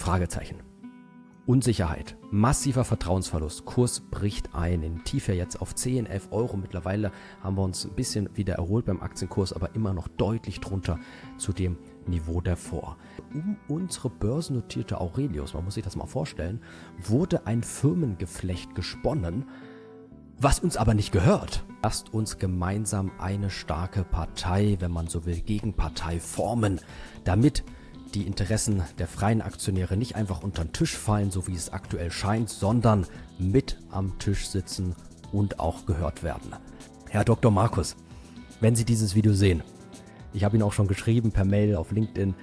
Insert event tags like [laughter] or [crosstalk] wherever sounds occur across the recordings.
Fragezeichen. Unsicherheit, massiver Vertrauensverlust, Kurs bricht ein, in Tiefe jetzt auf 10, 11 Euro. Mittlerweile haben wir uns ein bisschen wieder erholt beim Aktienkurs, aber immer noch deutlich drunter zu dem Niveau davor. Um unsere börsennotierte Aurelius, man muss sich das mal vorstellen, wurde ein Firmengeflecht gesponnen, was uns aber nicht gehört. Lasst uns gemeinsam eine starke Partei, wenn man so will, Gegenpartei formen, damit die Interessen der freien Aktionäre nicht einfach unter den Tisch fallen, so wie es aktuell scheint, sondern mit am Tisch sitzen und auch gehört werden. Herr Dr. Markus, wenn Sie dieses Video sehen, ich habe Ihnen auch schon geschrieben per Mail auf LinkedIn,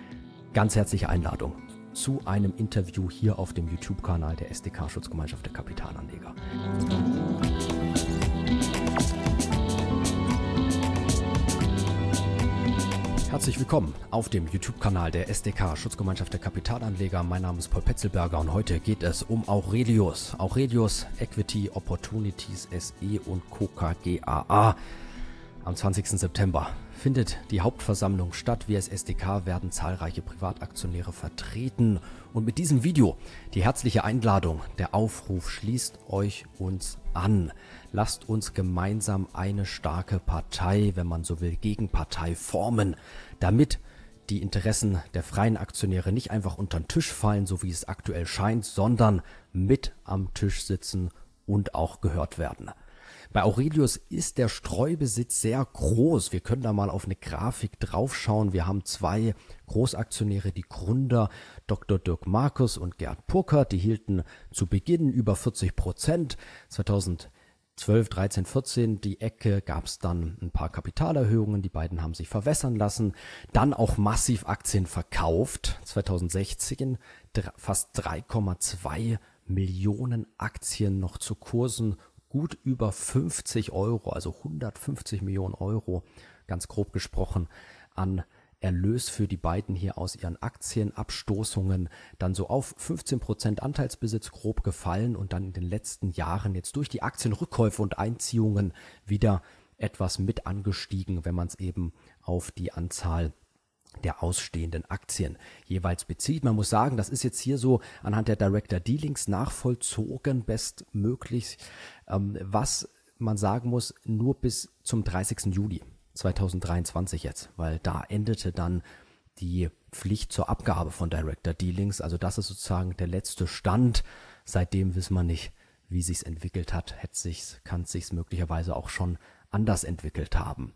ganz herzliche Einladung zu einem Interview hier auf dem YouTube-Kanal der SDK Schutzgemeinschaft der Kapitalanleger. Herzlich willkommen auf dem YouTube-Kanal der SDK Schutzgemeinschaft der Kapitalanleger. Mein Name ist Paul Petzelberger und heute geht es um Aurelius. Aurelius Equity Opportunities SE und Coca GAA. Am 20. September findet die Hauptversammlung statt. Wir als SDK werden zahlreiche Privataktionäre vertreten. Und mit diesem Video die herzliche Einladung, der Aufruf schließt euch uns an. Lasst uns gemeinsam eine starke Partei, wenn man so will, Gegenpartei formen, damit die Interessen der freien Aktionäre nicht einfach unter den Tisch fallen, so wie es aktuell scheint, sondern mit am Tisch sitzen und auch gehört werden. Bei Aurelius ist der Streubesitz sehr groß. Wir können da mal auf eine Grafik draufschauen. Wir haben zwei Großaktionäre, die Gründer Dr. Dirk Markus und Gerd Purkert. Die hielten zu Beginn über 40 Prozent. 2012, 13, 14 die Ecke gab es dann ein paar Kapitalerhöhungen. Die beiden haben sich verwässern lassen. Dann auch massiv Aktien verkauft. 2016 fast 3,2 Millionen Aktien noch zu Kursen gut über 50 Euro, also 150 Millionen Euro, ganz grob gesprochen, an Erlös für die beiden hier aus ihren Aktienabstoßungen dann so auf 15 Prozent Anteilsbesitz grob gefallen und dann in den letzten Jahren jetzt durch die Aktienrückkäufe und Einziehungen wieder etwas mit angestiegen, wenn man es eben auf die Anzahl der ausstehenden Aktien jeweils bezieht. Man muss sagen, das ist jetzt hier so anhand der Director Dealings nachvollzogen, bestmöglich, ähm, was man sagen muss, nur bis zum 30. Juli 2023 jetzt, weil da endete dann die Pflicht zur Abgabe von Director Dealings. Also das ist sozusagen der letzte Stand. Seitdem wissen wir nicht, wie sich's entwickelt hat. Hätte sich's, kann sich's möglicherweise auch schon anders entwickelt haben.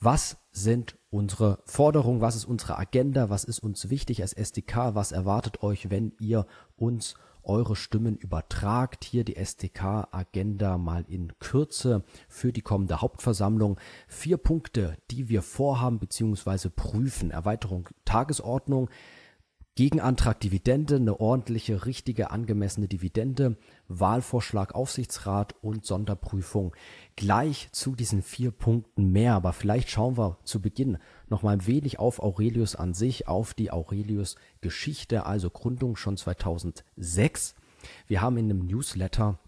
Was sind unsere Forderungen? Was ist unsere Agenda? Was ist uns wichtig als SDK? Was erwartet euch, wenn ihr uns eure Stimmen übertragt? Hier die SDK-Agenda mal in Kürze für die kommende Hauptversammlung. Vier Punkte, die wir vorhaben bzw. prüfen. Erweiterung Tagesordnung, Gegenantrag Dividende, eine ordentliche, richtige, angemessene Dividende, Wahlvorschlag Aufsichtsrat und Sonderprüfung. Gleich zu diesen vier Punkten mehr, aber vielleicht schauen wir zu Beginn noch mal ein wenig auf Aurelius an sich, auf die Aurelius Geschichte, also Gründung schon 2006. Wir haben in einem Newsletter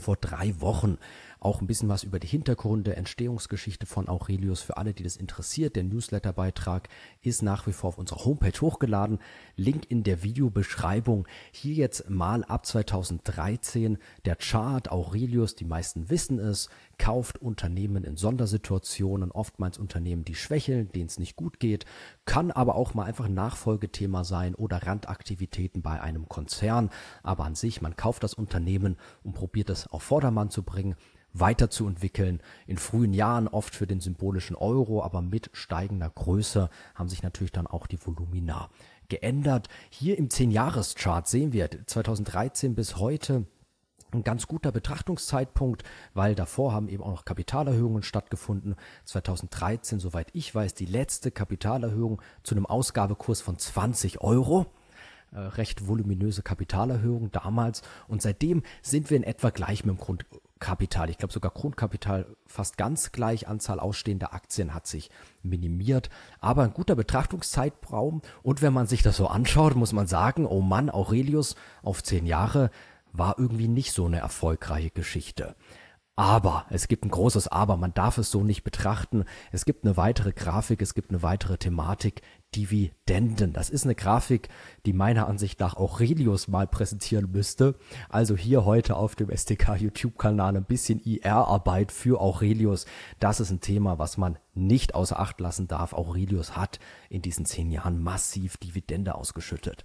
vor drei Wochen auch ein bisschen was über die Hintergründe, Entstehungsgeschichte von Aurelius für alle, die das interessiert. Der Newsletterbeitrag ist nach wie vor auf unserer Homepage hochgeladen. Link in der Videobeschreibung. Hier jetzt mal ab 2013 der Chart Aurelius, die meisten wissen es, kauft Unternehmen in Sondersituationen, oftmals Unternehmen, die schwächeln, denen es nicht gut geht, kann aber auch mal einfach ein Nachfolgethema sein oder Randaktivitäten bei einem Konzern. Aber an sich, man kauft das Unternehmen und probiert es auf Vordermann zu bringen weiterzuentwickeln. In frühen Jahren oft für den symbolischen Euro, aber mit steigender Größe haben sich natürlich dann auch die Volumina geändert. Hier im 10-Jahres-Chart sehen wir 2013 bis heute ein ganz guter Betrachtungszeitpunkt, weil davor haben eben auch noch Kapitalerhöhungen stattgefunden. 2013, soweit ich weiß, die letzte Kapitalerhöhung zu einem Ausgabekurs von 20 Euro. Äh, recht voluminöse Kapitalerhöhung damals und seitdem sind wir in etwa gleich mit dem Grund, Kapital. Ich glaube sogar Grundkapital fast ganz gleich. Anzahl ausstehender Aktien hat sich minimiert. Aber ein guter Betrachtungszeitraum. Und wenn man sich das so anschaut, muss man sagen, oh Mann, Aurelius auf zehn Jahre war irgendwie nicht so eine erfolgreiche Geschichte. Aber, es gibt ein großes Aber, man darf es so nicht betrachten. Es gibt eine weitere Grafik, es gibt eine weitere Thematik, Dividenden. Das ist eine Grafik, die meiner Ansicht nach Aurelius mal präsentieren müsste. Also hier heute auf dem STK YouTube-Kanal ein bisschen IR-Arbeit für Aurelius. Das ist ein Thema, was man nicht außer Acht lassen darf. Aurelius hat in diesen zehn Jahren massiv Dividende ausgeschüttet.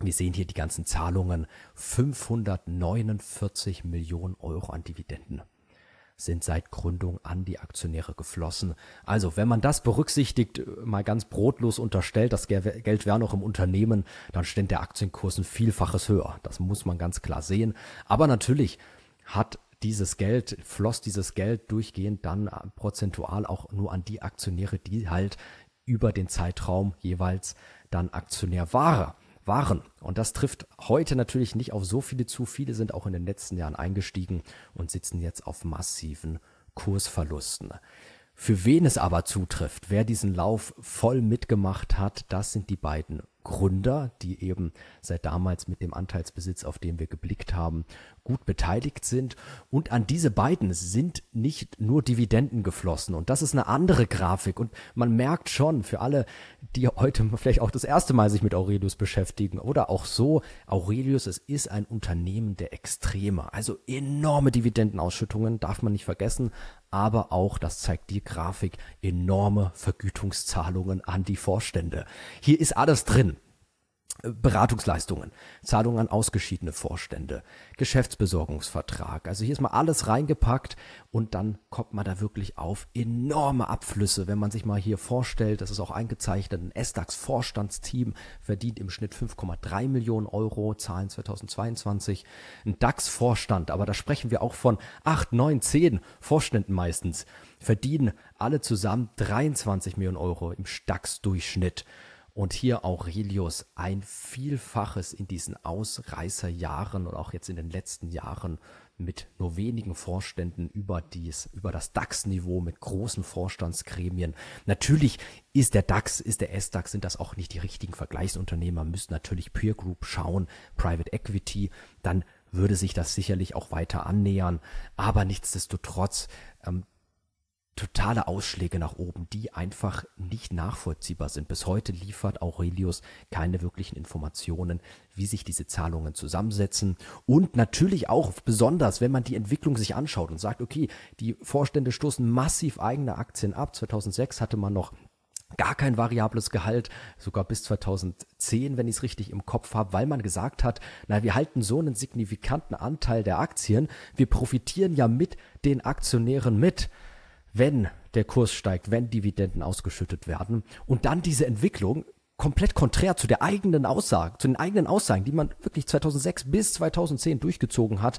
Wir sehen hier die ganzen Zahlungen. 549 Millionen Euro an Dividenden sind seit Gründung an die Aktionäre geflossen. Also, wenn man das berücksichtigt, mal ganz brotlos unterstellt, das Geld wäre noch im Unternehmen, dann steht der Aktienkurs ein Vielfaches höher. Das muss man ganz klar sehen. Aber natürlich hat dieses Geld, floss dieses Geld durchgehend dann prozentual auch nur an die Aktionäre, die halt über den Zeitraum jeweils dann Aktionär waren waren. Und das trifft heute natürlich nicht auf so viele zu. Viele sind auch in den letzten Jahren eingestiegen und sitzen jetzt auf massiven Kursverlusten. Für wen es aber zutrifft, wer diesen Lauf voll mitgemacht hat, das sind die beiden Gründer, die eben seit damals mit dem Anteilsbesitz, auf den wir geblickt haben, gut beteiligt sind. Und an diese beiden sind nicht nur Dividenden geflossen. Und das ist eine andere Grafik. Und man merkt schon, für alle, die heute vielleicht auch das erste Mal sich mit Aurelius beschäftigen oder auch so, Aurelius, es ist ein Unternehmen der Extreme. Also enorme Dividendenausschüttungen, darf man nicht vergessen. Aber auch, das zeigt die Grafik, enorme Vergütungszahlungen an die Vorstände. Hier ist alles drin. Beratungsleistungen, Zahlungen an ausgeschiedene Vorstände, Geschäftsbesorgungsvertrag. Also hier ist mal alles reingepackt und dann kommt man da wirklich auf enorme Abflüsse. Wenn man sich mal hier vorstellt, das ist auch eingezeichnet, ein S-DAX-Vorstandsteam verdient im Schnitt 5,3 Millionen Euro, Zahlen 2022. Ein DAX-Vorstand, aber da sprechen wir auch von 8, 9, 10 Vorständen meistens, verdienen alle zusammen 23 Millionen Euro im DAX-Durchschnitt. Und hier Aurelius ein Vielfaches in diesen Ausreißerjahren und auch jetzt in den letzten Jahren mit nur wenigen Vorständen über dies, über das DAX-Niveau mit großen Vorstandsgremien. Natürlich ist der DAX, ist der S-DAX, sind das auch nicht die richtigen Vergleichsunternehmer, müssen natürlich Peer Group schauen, Private Equity, dann würde sich das sicherlich auch weiter annähern. Aber nichtsdestotrotz, ähm, totale Ausschläge nach oben, die einfach nicht nachvollziehbar sind. Bis heute liefert Aurelius keine wirklichen Informationen, wie sich diese Zahlungen zusammensetzen. Und natürlich auch besonders, wenn man die Entwicklung sich anschaut und sagt, okay, die Vorstände stoßen massiv eigene Aktien ab. 2006 hatte man noch gar kein variables Gehalt, sogar bis 2010, wenn ich es richtig im Kopf habe, weil man gesagt hat, na, wir halten so einen signifikanten Anteil der Aktien, wir profitieren ja mit den Aktionären mit wenn der Kurs steigt, wenn Dividenden ausgeschüttet werden und dann diese Entwicklung komplett konträr zu der eigenen Aussage, zu den eigenen Aussagen, die man wirklich 2006 bis 2010 durchgezogen hat,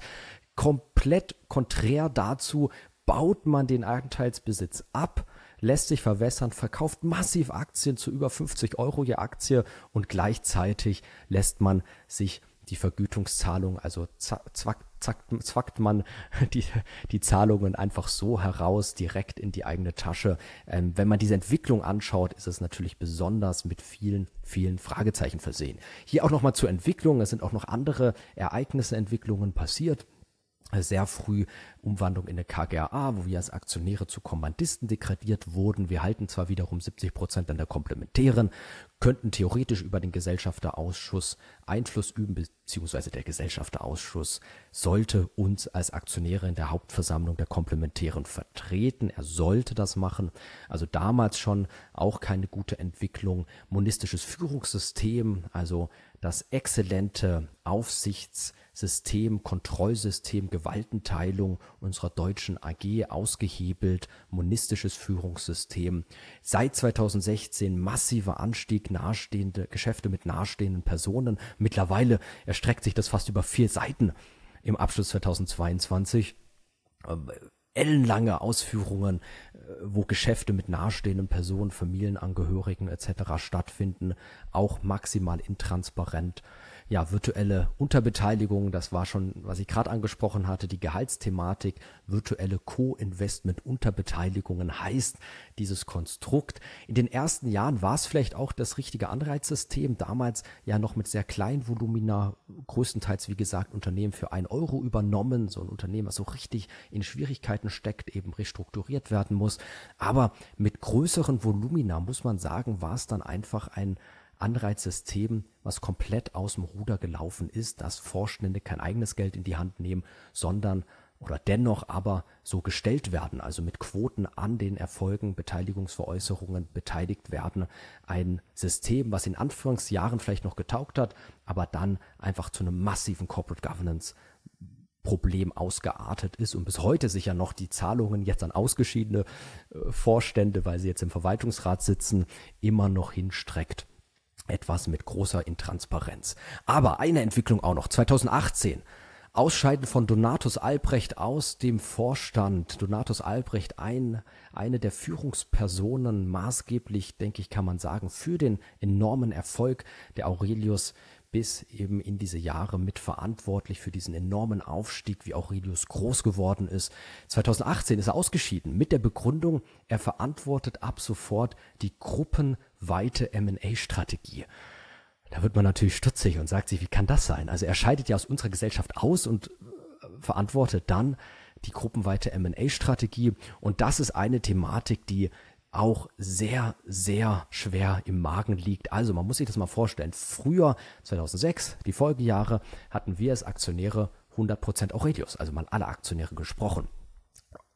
komplett konträr dazu baut man den Anteilsbesitz ab, lässt sich verwässern, verkauft massiv Aktien zu über 50 Euro je Aktie und gleichzeitig lässt man sich die Vergütungszahlung, also zackt, zwackt man [laughs] die, die Zahlungen einfach so heraus, direkt in die eigene Tasche. Ähm, wenn man diese Entwicklung anschaut, ist es natürlich besonders mit vielen, vielen Fragezeichen versehen. Hier auch nochmal zur Entwicklung. Es sind auch noch andere Ereignisse, Entwicklungen passiert sehr früh Umwandlung in eine KGAA, wo wir als Aktionäre zu Kommandisten degradiert wurden. Wir halten zwar wiederum 70 Prozent an der Komplementären, könnten theoretisch über den Gesellschafterausschuss Einfluss üben, beziehungsweise der Gesellschafterausschuss sollte uns als Aktionäre in der Hauptversammlung der Komplementären vertreten. Er sollte das machen. Also damals schon auch keine gute Entwicklung. Monistisches Führungssystem, also das exzellente Aufsichtssystem, Kontrollsystem, Gewaltenteilung unserer deutschen AG ausgehebelt, monistisches Führungssystem. Seit 2016 massiver Anstieg nahestehende Geschäfte mit nahestehenden Personen. Mittlerweile erstreckt sich das fast über vier Seiten im Abschluss 2022 ähm, ellenlange Ausführungen, äh, wo Geschäfte mit nahestehenden Personen, Familienangehörigen etc. stattfinden, auch maximal intransparent ja, virtuelle Unterbeteiligung, das war schon, was ich gerade angesprochen hatte, die Gehaltsthematik, virtuelle Co-Investment-Unterbeteiligungen heißt dieses Konstrukt. In den ersten Jahren war es vielleicht auch das richtige Anreizsystem, damals ja noch mit sehr kleinen Volumina, größtenteils wie gesagt Unternehmen für ein Euro übernommen, so ein Unternehmen, was so richtig in Schwierigkeiten steckt, eben restrukturiert werden muss. Aber mit größeren Volumina, muss man sagen, war es dann einfach ein Anreizsystem, was komplett aus dem Ruder gelaufen ist, dass Forschende kein eigenes Geld in die Hand nehmen, sondern oder dennoch aber so gestellt werden, also mit Quoten an den Erfolgen, Beteiligungsveräußerungen beteiligt werden. Ein System, was in Anfangsjahren vielleicht noch getaugt hat, aber dann einfach zu einem massiven Corporate Governance Problem ausgeartet ist und bis heute sich ja noch die Zahlungen jetzt an ausgeschiedene äh, Vorstände, weil sie jetzt im Verwaltungsrat sitzen, immer noch hinstreckt etwas mit großer Intransparenz. Aber eine Entwicklung auch noch. 2018. Ausscheiden von Donatus Albrecht aus dem Vorstand. Donatus Albrecht, ein, eine der Führungspersonen, maßgeblich, denke ich, kann man sagen, für den enormen Erfolg der Aurelius bis eben in diese Jahre mitverantwortlich für diesen enormen Aufstieg, wie Aurelius groß geworden ist. 2018 ist er ausgeschieden mit der Begründung, er verantwortet ab sofort die gruppenweite M&A-Strategie. Da wird man natürlich stutzig und sagt sich, wie kann das sein? Also er scheidet ja aus unserer Gesellschaft aus und äh, verantwortet dann die gruppenweite M&A-Strategie. Und das ist eine Thematik, die auch sehr, sehr schwer im Magen liegt. Also man muss sich das mal vorstellen. Früher, 2006, die Folgejahre, hatten wir als Aktionäre 100% Aurelius, also mal alle Aktionäre gesprochen.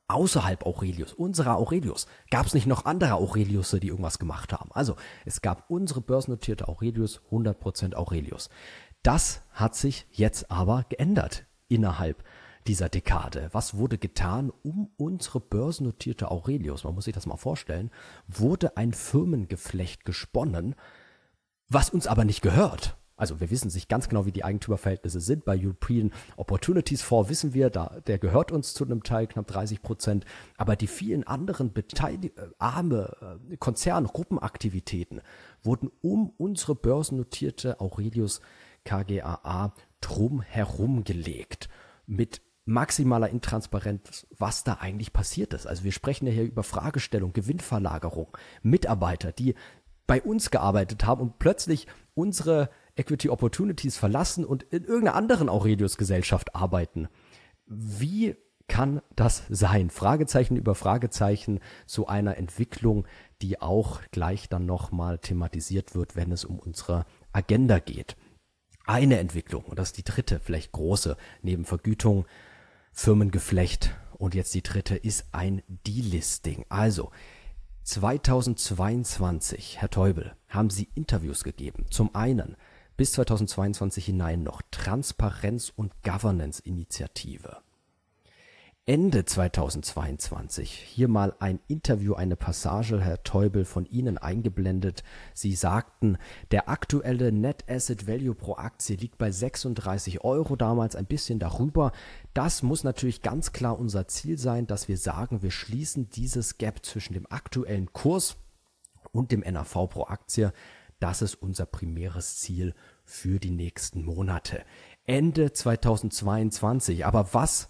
Außerhalb Aurelius, unserer Aurelius, gab es nicht noch andere Aurelius, die irgendwas gemacht haben. Also es gab unsere börsennotierte Aurelius, 100% Aurelius. Das hat sich jetzt aber geändert innerhalb dieser Dekade? Was wurde getan, um unsere börsennotierte Aurelius, man muss sich das mal vorstellen, wurde ein Firmengeflecht gesponnen, was uns aber nicht gehört. Also wir wissen sich ganz genau, wie die Eigentümerverhältnisse sind. Bei European Opportunities Fonds wissen wir, da, der gehört uns zu einem Teil, knapp 30 Prozent. Aber die vielen anderen Beteilig äh, arme äh, Konzern, Gruppenaktivitäten wurden um unsere börsennotierte Aurelius KGAA drum herum gelegt. Mit maximaler Intransparenz, was da eigentlich passiert ist. Also wir sprechen ja hier über Fragestellung, Gewinnverlagerung, Mitarbeiter, die bei uns gearbeitet haben und plötzlich unsere Equity Opportunities verlassen und in irgendeiner anderen Aurelius-Gesellschaft arbeiten. Wie kann das sein? Fragezeichen über Fragezeichen zu einer Entwicklung, die auch gleich dann nochmal thematisiert wird, wenn es um unsere Agenda geht. Eine Entwicklung, und das ist die dritte, vielleicht große, neben Vergütung, Firmengeflecht. Und jetzt die dritte ist ein Delisting. Also 2022, Herr Teubel, haben Sie Interviews gegeben. Zum einen bis 2022 hinein noch Transparenz- und Governance-Initiative. Ende 2022. Hier mal ein Interview, eine Passage, Herr Teubel, von Ihnen eingeblendet. Sie sagten, der aktuelle Net Asset Value pro Aktie liegt bei 36 Euro, damals ein bisschen darüber. Das muss natürlich ganz klar unser Ziel sein, dass wir sagen, wir schließen dieses Gap zwischen dem aktuellen Kurs und dem NAV pro Aktie. Das ist unser primäres Ziel für die nächsten Monate. Ende 2022. Aber was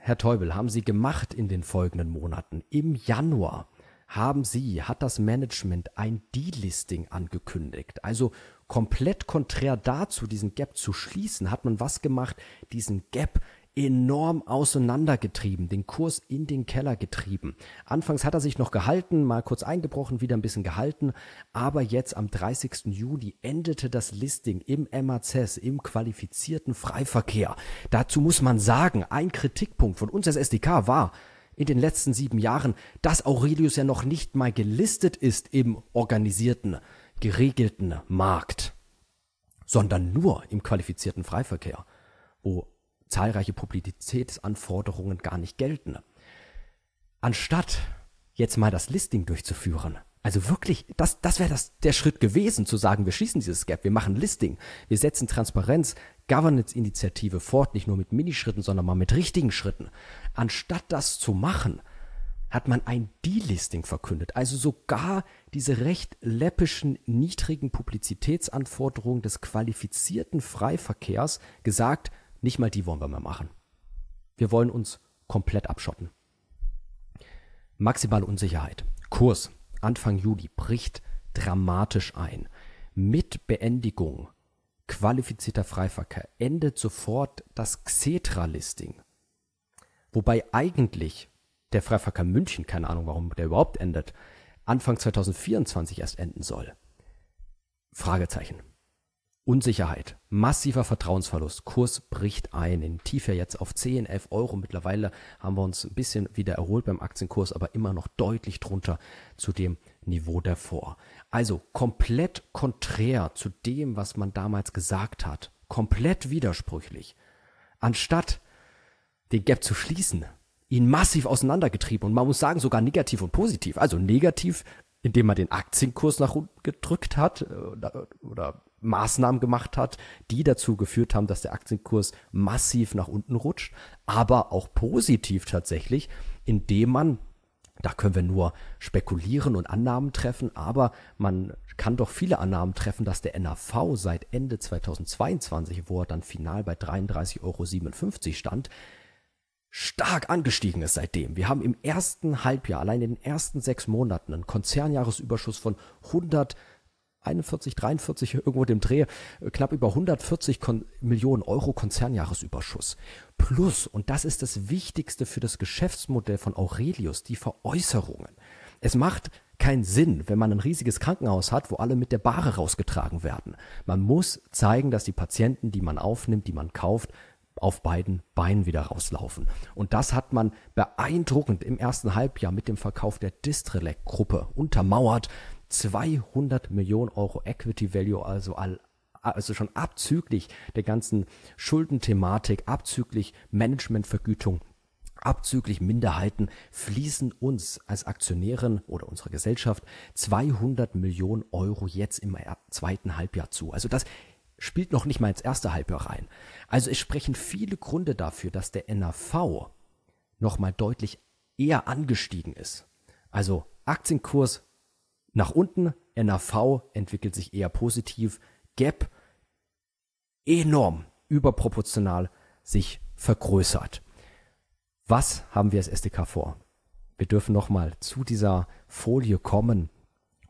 Herr Teubel, haben Sie gemacht in den folgenden Monaten? Im Januar haben Sie, hat das Management ein Delisting angekündigt. Also komplett konträr dazu, diesen Gap zu schließen, hat man was gemacht, diesen Gap enorm auseinandergetrieben, den Kurs in den Keller getrieben. Anfangs hat er sich noch gehalten, mal kurz eingebrochen, wieder ein bisschen gehalten, aber jetzt am 30. Juli endete das Listing im MACS, im qualifizierten Freiverkehr. Dazu muss man sagen, ein Kritikpunkt von uns als SDK war, in den letzten sieben Jahren, dass Aurelius ja noch nicht mal gelistet ist im organisierten, geregelten Markt, sondern nur im qualifizierten Freiverkehr, wo zahlreiche Publizitätsanforderungen gar nicht gelten. Anstatt jetzt mal das Listing durchzuführen, also wirklich, das, das wäre das, der Schritt gewesen, zu sagen, wir schließen dieses Gap, wir machen Listing, wir setzen Transparenz, Governance-Initiative fort, nicht nur mit Minischritten, sondern mal mit richtigen Schritten. Anstatt das zu machen, hat man ein Delisting verkündet. Also sogar diese recht läppischen, niedrigen Publizitätsanforderungen des qualifizierten Freiverkehrs gesagt, nicht mal die wollen wir mehr machen. Wir wollen uns komplett abschotten. Maximale Unsicherheit. Kurs Anfang Juli bricht dramatisch ein. Mit Beendigung qualifizierter Freiverkehr endet sofort das Xetra-Listing. Wobei eigentlich der Freiverkehr München, keine Ahnung, warum der überhaupt endet, Anfang 2024 erst enden soll. Fragezeichen. Unsicherheit, massiver Vertrauensverlust, Kurs bricht ein, in Tiefe jetzt auf 10, 11 Euro. Mittlerweile haben wir uns ein bisschen wieder erholt beim Aktienkurs, aber immer noch deutlich drunter zu dem Niveau davor. Also komplett konträr zu dem, was man damals gesagt hat. Komplett widersprüchlich. Anstatt den Gap zu schließen, ihn massiv auseinandergetrieben und man muss sagen, sogar negativ und positiv. Also negativ, indem man den Aktienkurs nach unten gedrückt hat äh, oder, oder Maßnahmen gemacht hat, die dazu geführt haben, dass der Aktienkurs massiv nach unten rutscht, aber auch positiv tatsächlich, indem man da können wir nur spekulieren und Annahmen treffen, aber man kann doch viele Annahmen treffen, dass der NAV seit Ende 2022, wo er dann final bei 33,57 Euro stand, stark angestiegen ist seitdem. Wir haben im ersten Halbjahr, allein in den ersten sechs Monaten, einen Konzernjahresüberschuss von 100 41, 43 irgendwo dem Dreh, äh, knapp über 140 Kon Millionen Euro Konzernjahresüberschuss. Plus, und das ist das Wichtigste für das Geschäftsmodell von Aurelius, die Veräußerungen. Es macht keinen Sinn, wenn man ein riesiges Krankenhaus hat, wo alle mit der Bahre rausgetragen werden. Man muss zeigen, dass die Patienten, die man aufnimmt, die man kauft, auf beiden Beinen wieder rauslaufen. Und das hat man beeindruckend im ersten Halbjahr mit dem Verkauf der Distrelec-Gruppe untermauert. 200 Millionen Euro Equity Value, also all, also schon abzüglich der ganzen Schuldenthematik, abzüglich Managementvergütung, abzüglich Minderheiten fließen uns als Aktionären oder unserer Gesellschaft 200 Millionen Euro jetzt im zweiten Halbjahr zu. Also das spielt noch nicht mal ins erste Halbjahr rein. Also es sprechen viele Gründe dafür, dass der NAV nochmal deutlich eher angestiegen ist. Also Aktienkurs nach unten, NAV entwickelt sich eher positiv, Gap enorm überproportional sich vergrößert. Was haben wir als SDK vor? Wir dürfen nochmal zu dieser Folie kommen.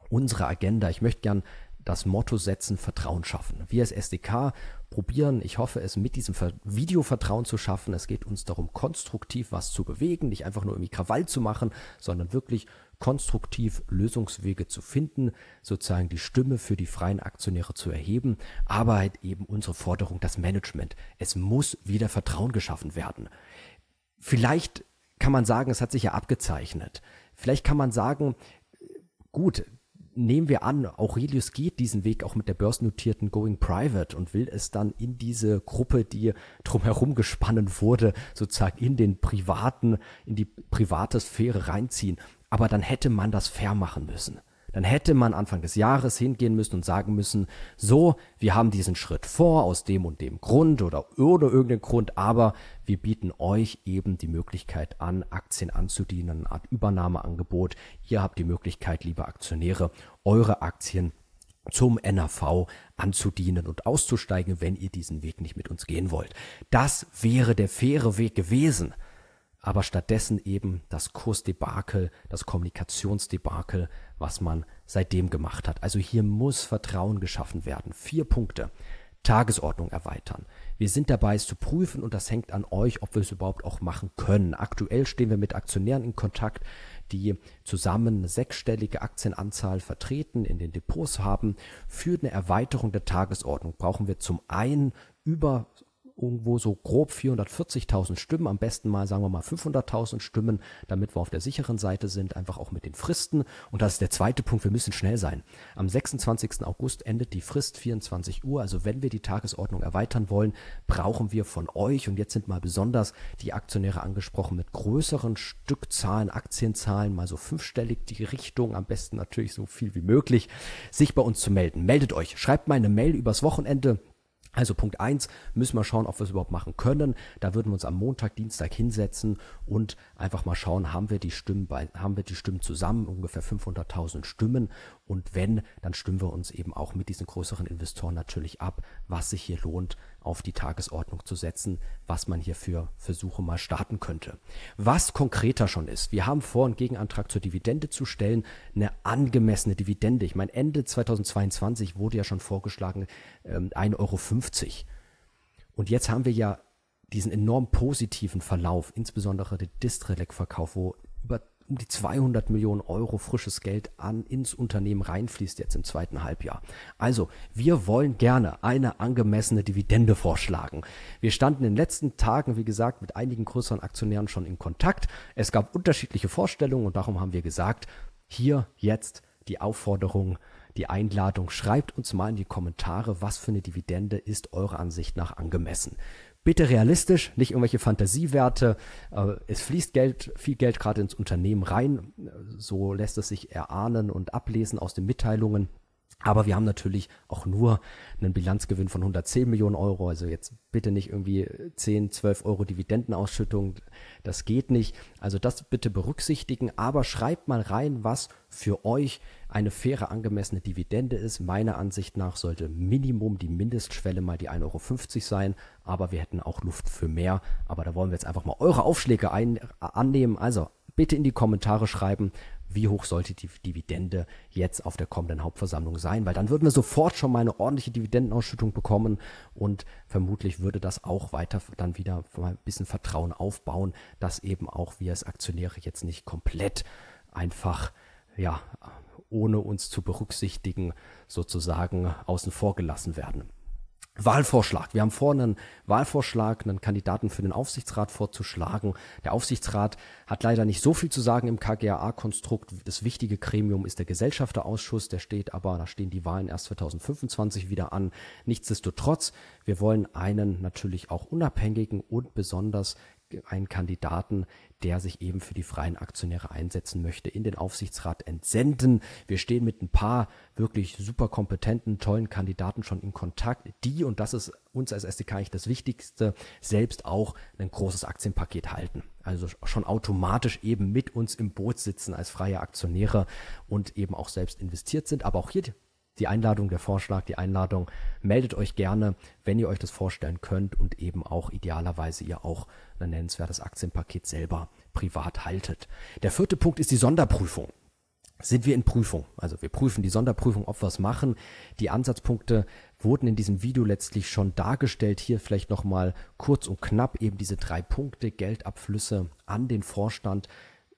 Unsere Agenda. Ich möchte gern das Motto setzen, Vertrauen schaffen. Wir als SDK probieren, ich hoffe es mit diesem Video Vertrauen zu schaffen. Es geht uns darum, konstruktiv was zu bewegen, nicht einfach nur irgendwie Krawall zu machen, sondern wirklich konstruktiv Lösungswege zu finden, sozusagen die Stimme für die freien Aktionäre zu erheben, aber halt eben unsere Forderung, das Management. Es muss wieder Vertrauen geschaffen werden. Vielleicht kann man sagen, es hat sich ja abgezeichnet. Vielleicht kann man sagen, gut, nehmen wir an, Aurelius geht diesen Weg auch mit der börsennotierten Going Private und will es dann in diese Gruppe, die drumherum gespannen wurde, sozusagen in den privaten, in die private Sphäre reinziehen. Aber dann hätte man das fair machen müssen. Dann hätte man Anfang des Jahres hingehen müssen und sagen müssen, so, wir haben diesen Schritt vor aus dem und dem Grund oder oder irgendeinem Grund, aber wir bieten euch eben die Möglichkeit an, Aktien anzudienen, eine Art Übernahmeangebot. Ihr habt die Möglichkeit, liebe Aktionäre, eure Aktien zum NAV anzudienen und auszusteigen, wenn ihr diesen Weg nicht mit uns gehen wollt. Das wäre der faire Weg gewesen aber stattdessen eben das Kursdebakel, das Kommunikationsdebakel, was man seitdem gemacht hat. Also hier muss Vertrauen geschaffen werden. Vier Punkte. Tagesordnung erweitern. Wir sind dabei, es zu prüfen und das hängt an euch, ob wir es überhaupt auch machen können. Aktuell stehen wir mit Aktionären in Kontakt, die zusammen eine sechsstellige Aktienanzahl vertreten, in den Depots haben. Für eine Erweiterung der Tagesordnung brauchen wir zum einen über irgendwo so grob 440.000 Stimmen, am besten mal sagen wir mal 500.000 Stimmen, damit wir auf der sicheren Seite sind, einfach auch mit den Fristen. Und das ist der zweite Punkt, wir müssen schnell sein. Am 26. August endet die Frist 24 Uhr, also wenn wir die Tagesordnung erweitern wollen, brauchen wir von euch, und jetzt sind mal besonders die Aktionäre angesprochen, mit größeren Stückzahlen, Aktienzahlen, mal so fünfstellig die Richtung, am besten natürlich so viel wie möglich, sich bei uns zu melden. Meldet euch, schreibt mal eine Mail übers Wochenende Also Punkt 1 müssen wir schauen, ob wir es überhaupt machen können. Da würden wir uns am Montag, Dienstag hinsetzen und einfach mal schauen, haben wir die Stimmen, bei, haben wir die Stimmen zusammen, ungefähr 500.000 Stimmen. Und wenn, dann stimmen wir uns eben auch mit diesen größeren Investoren natürlich ab, was sich hier lohnt, auf die Tagesordnung zu setzen, was man hier für Versuche mal starten könnte. Was konkreter schon ist, wir haben vor, einen Gegenantrag zur Dividende zu stellen, eine angemessene Dividende. Ich meine, Ende 2022 wurde ja schon vorgeschlagen, ähm, 1,50 Euro. Und jetzt haben wir ja diesen enorm positiven Verlauf, insbesondere der Distrelec-Verkauf, wo über um die 200 Millionen Euro frisches Geld an ins Unternehmen reinfließt jetzt im zweiten Halbjahr. Also, wir wollen gerne eine angemessene Dividende vorschlagen. Wir standen in den letzten Tagen, wie gesagt, mit einigen größeren Aktionären schon in Kontakt. Es gab unterschiedliche Vorstellungen und darum haben wir gesagt, hier jetzt die Aufforderung, die Einladung, schreibt uns mal in die Kommentare, was für eine Dividende ist eurer Ansicht nach angemessen. Bitte realistisch, nicht irgendwelche Fantasiewerte. Äh, es fließt Geld, viel Geld gerade ins Unternehmen rein. So lässt es sich erahnen und ablesen aus den Mitteilungen. Aber wir haben natürlich auch nur einen Bilanzgewinn von 110 Millionen Euro. Also jetzt bitte nicht irgendwie 10, 12 Euro Dividendenausschüttung. Das geht nicht. Also das bitte berücksichtigen. Aber schreibt mal rein, was für euch eine faire, angemessene Dividende ist. Meiner Ansicht nach sollte Minimum die Mindestschwelle mal die 1,50 Euro sein. Aber wir hätten auch Luft für mehr. Aber da wollen wir jetzt einfach mal eure Aufschläge ein, annehmen. Also bitte in die Kommentare schreiben, wie hoch sollte die Dividende jetzt auf der kommenden Hauptversammlung sein, weil dann würden wir sofort schon mal eine ordentliche Dividendenausschüttung bekommen und vermutlich würde das auch weiter dann wieder ein bisschen Vertrauen aufbauen, dass eben auch wir als Aktionäre jetzt nicht komplett einfach, ja, ohne uns zu berücksichtigen, sozusagen außen vor gelassen werden. Wahlvorschlag. Wir haben vor, einen Wahlvorschlag, einen Kandidaten für den Aufsichtsrat vorzuschlagen. Der Aufsichtsrat hat leider nicht so viel zu sagen im KGAA-Konstrukt. Das wichtige Gremium ist der Gesellschafterausschuss. Der steht aber, da stehen die Wahlen erst 2025 wieder an. Nichtsdestotrotz, wir wollen einen natürlich auch unabhängigen und besonders einen Kandidaten, der sich eben für die freien Aktionäre einsetzen möchte, in den Aufsichtsrat entsenden. Wir stehen mit ein paar wirklich super kompetenten, tollen Kandidaten schon in Kontakt, die, und das ist uns als SDK eigentlich das Wichtigste, selbst auch ein großes Aktienpaket halten. Also schon automatisch eben mit uns im Boot sitzen als freie Aktionäre und eben auch selbst investiert sind. Aber auch hier die Einladung, der Vorschlag, die Einladung. Meldet euch gerne, wenn ihr euch das vorstellen könnt und eben auch idealerweise ihr auch ein nennenswertes Aktienpaket selber privat haltet. Der vierte Punkt ist die Sonderprüfung. Sind wir in Prüfung? Also wir prüfen die Sonderprüfung, ob wir es machen. Die Ansatzpunkte wurden in diesem Video letztlich schon dargestellt. Hier vielleicht nochmal kurz und knapp eben diese drei Punkte, Geldabflüsse an den Vorstand.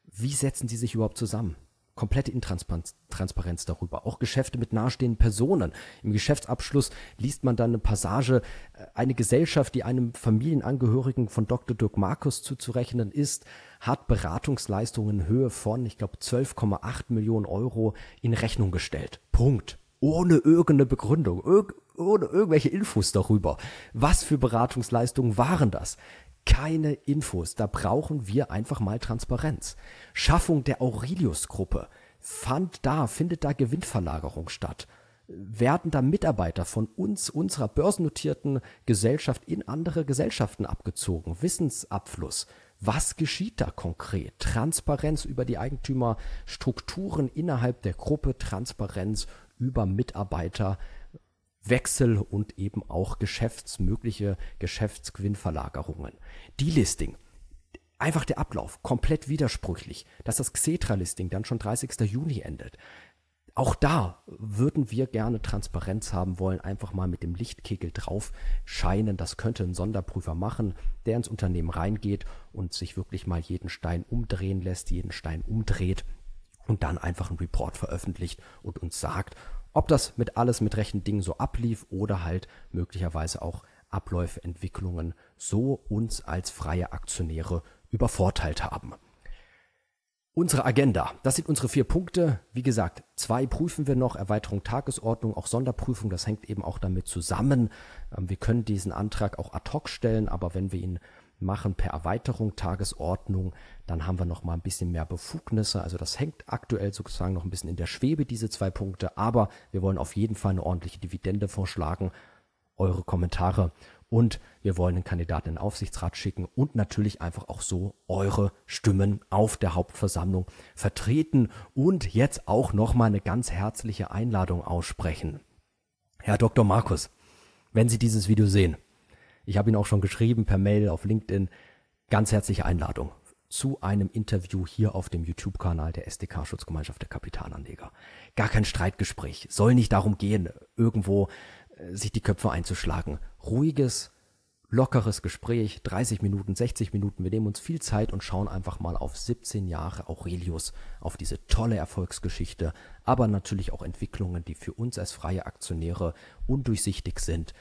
Wie setzen die sich überhaupt zusammen? Komplette Intransparenz darüber. Auch Geschäfte mit nahestehenden Personen. Im Geschäftsabschluss liest man dann eine Passage, äh, eine Gesellschaft, die einem Familienangehörigen von Dr. Dirk Markus zuzurechnen ist, hat Beratungsleistungen in Höhe von, ich glaube, 12,8 Millionen Euro in Rechnung gestellt. Punkt. Ohne irgendeine Begründung, irg ohne irgendwelche Infos darüber. Was für Beratungsleistungen waren das? Keine Infos. Da brauchen wir einfach mal Transparenz. Schaffung der Aurelius-Gruppe. Fand da, findet da Gewinnverlagerung statt? Werden da Mitarbeiter von uns, unserer börsennotierten Gesellschaft in andere Gesellschaften abgezogen? Wissensabfluss. Was geschieht da konkret? Transparenz über die Eigentümerstrukturen innerhalb der Gruppe, Transparenz über Mitarbeiter, Wechsel und eben auch geschäftsmögliche Geschäftsgewinnverlagerungen. Delisting. Einfach der Ablauf, komplett widersprüchlich, dass das Xetra-Listing dann schon 30. Juni endet. Auch da würden wir gerne Transparenz haben wollen, einfach mal mit dem Lichtkegel drauf scheinen. Das könnte ein Sonderprüfer machen, der ins Unternehmen reingeht und sich wirklich mal jeden Stein umdrehen lässt, jeden Stein umdreht und dann einfach einen Report veröffentlicht und uns sagt, ob das mit alles mit rechten Dingen so ablief oder halt möglicherweise auch Abläufe, Entwicklungen so uns als freie Aktionäre übervorteilt haben. Unsere Agenda, das sind unsere vier Punkte. Wie gesagt, zwei prüfen wir noch, Erweiterung Tagesordnung, auch Sonderprüfung, das hängt eben auch damit zusammen. Ähm, wir können diesen Antrag auch ad hoc stellen, aber wenn wir ihn machen per Erweiterung Tagesordnung, dann haben wir noch mal ein bisschen mehr Befugnisse. Also das hängt aktuell sozusagen noch ein bisschen in der Schwebe, diese zwei Punkte. Aber wir wollen auf jeden Fall eine ordentliche Dividende vorschlagen. eure Kommentare und wir wollen den Kandidaten in den Aufsichtsrat schicken und natürlich einfach auch so eure Stimmen auf der Hauptversammlung vertreten und jetzt auch nochmal eine ganz herzliche Einladung aussprechen. Herr Dr. Markus, wenn Sie dieses Video sehen, ich habe Ihnen auch schon geschrieben per Mail auf LinkedIn, ganz herzliche Einladung zu einem Interview hier auf dem YouTube-Kanal der SDK Schutzgemeinschaft der Kapitalanleger. Gar kein Streitgespräch, soll nicht darum gehen, irgendwo äh, sich die Köpfe einzuschlagen. Ruhiges, lockeres Gespräch, 30 Minuten, 60 Minuten. Wir nehmen uns viel Zeit und schauen einfach mal auf 17 Jahre Aurelius, auf diese tolle Erfolgsgeschichte, aber natürlich auch Entwicklungen, die für uns als freie Aktionäre undurchsichtig sind.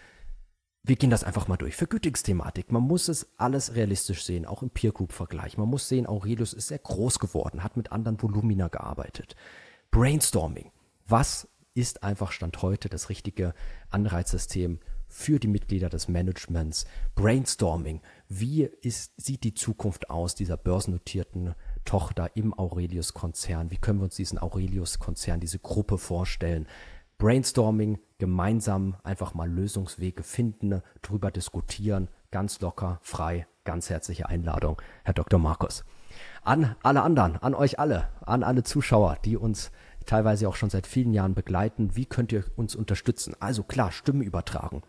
Wir gehen das einfach mal durch. Vergütungsthematik. Man muss es alles realistisch sehen, auch im Peer Group Vergleich. Man muss sehen, Aurelius ist sehr groß geworden, hat mit anderen Volumina gearbeitet. Brainstorming. Was ist einfach Stand heute das richtige Anreizsystem für die Mitglieder des Managements? Brainstorming. Wie ist, sieht die Zukunft aus dieser börsennotierten Tochter im Aurelius-Konzern? Wie können wir uns diesen Aurelius-Konzern, diese Gruppe vorstellen? Brainstorming, gemeinsam einfach mal Lösungswege finden, drüber diskutieren, ganz locker, frei, ganz herzliche Einladung, Herr Dr. Markus. An alle anderen, an euch alle, an alle Zuschauer, die uns teilweise auch schon seit vielen Jahren begleiten, wie könnt ihr uns unterstützen? Also klar, Stimmen übertragen.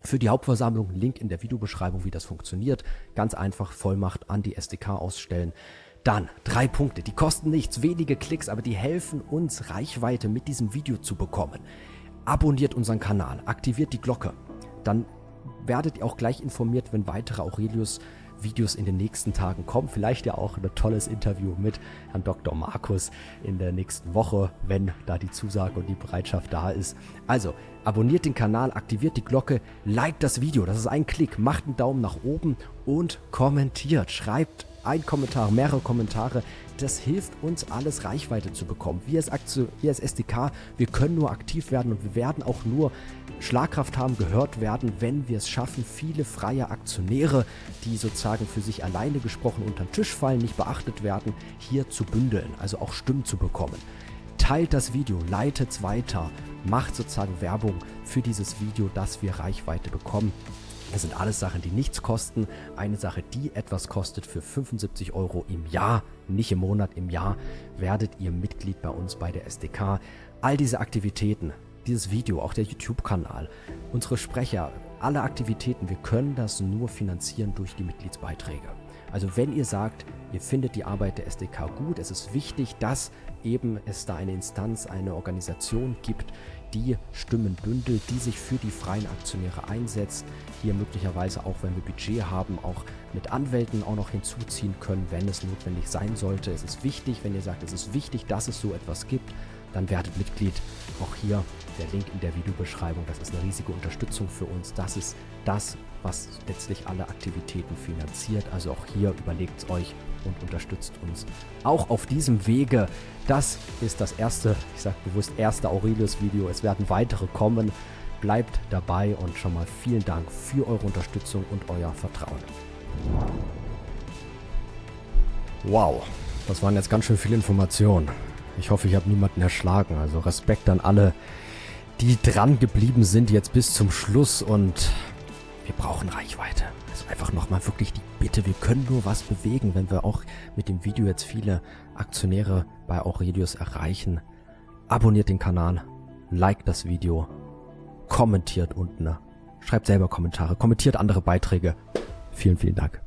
Für die Hauptversammlung Link in der Videobeschreibung, wie das funktioniert. Ganz einfach Vollmacht an die SDK ausstellen. Dann drei Punkte, die kosten nichts, wenige Klicks, aber die helfen uns, Reichweite mit diesem Video zu bekommen. Abonniert unseren Kanal, aktiviert die Glocke. Dann werdet ihr auch gleich informiert, wenn weitere Aurelius Videos in den nächsten Tagen kommen. Vielleicht ja auch ein tolles Interview mit Herrn Dr. Markus in der nächsten Woche, wenn da die Zusage und die Bereitschaft da ist. Also, abonniert den Kanal, aktiviert die Glocke, liked das Video, das ist ein Klick, macht einen Daumen nach oben und kommentiert. Schreibt ein Kommentar, mehrere Kommentare. Das hilft uns alles Reichweite zu bekommen. Wir als, Aktion, wir als SDK, wir können nur aktiv werden und wir werden auch nur Schlagkraft haben, gehört werden, wenn wir es schaffen, viele freie Aktionäre, die sozusagen für sich alleine gesprochen unter den Tisch fallen, nicht beachtet werden, hier zu bündeln, also auch Stimmen zu bekommen. Teilt das Video, leitet es weiter, macht sozusagen Werbung für dieses Video, dass wir Reichweite bekommen. Das sind alles Sachen, die nichts kosten. Eine Sache, die etwas kostet für 75 Euro im Jahr, nicht im Monat, im Jahr, werdet ihr Mitglied bei uns bei der SDK. All diese Aktivitäten, dieses Video, auch der YouTube-Kanal, unsere Sprecher, alle Aktivitäten, wir können das nur finanzieren durch die Mitgliedsbeiträge. Also wenn ihr sagt, ihr findet die Arbeit der SDK gut, es ist wichtig, dass eben es da eine Instanz, eine Organisation gibt, die Stimmen bündelt, die sich für die freien Aktionäre einsetzt. Hier möglicherweise auch, wenn wir Budget haben, auch mit Anwälten auch noch hinzuziehen können, wenn es notwendig sein sollte. Es ist wichtig, wenn ihr sagt, es ist wichtig, dass es so etwas gibt, dann werdet Mitglied. Auch hier der Link in der Videobeschreibung. Das ist eine riesige Unterstützung für uns. Das ist das, was letztlich alle Aktivitäten finanziert. Also auch hier überlegt es euch und unterstützt uns auch auf diesem Wege. Das ist das erste, ich sage bewusst erste Aurelius-Video. Es werden weitere kommen. Bleibt dabei und schon mal vielen Dank für eure Unterstützung und euer Vertrauen. Wow, das waren jetzt ganz schön viele Informationen. Ich hoffe, ich habe niemanden erschlagen. Also Respekt an alle, die dran geblieben sind jetzt bis zum Schluss und wir brauchen Reichweite. Also einfach nochmal wirklich die Bitte, wir können nur was bewegen, wenn wir auch mit dem Video jetzt viele Aktionäre bei Aurelius erreichen. Abonniert den Kanal, liked das Video, kommentiert unten, schreibt selber Kommentare, kommentiert andere Beiträge. Vielen, vielen Dank.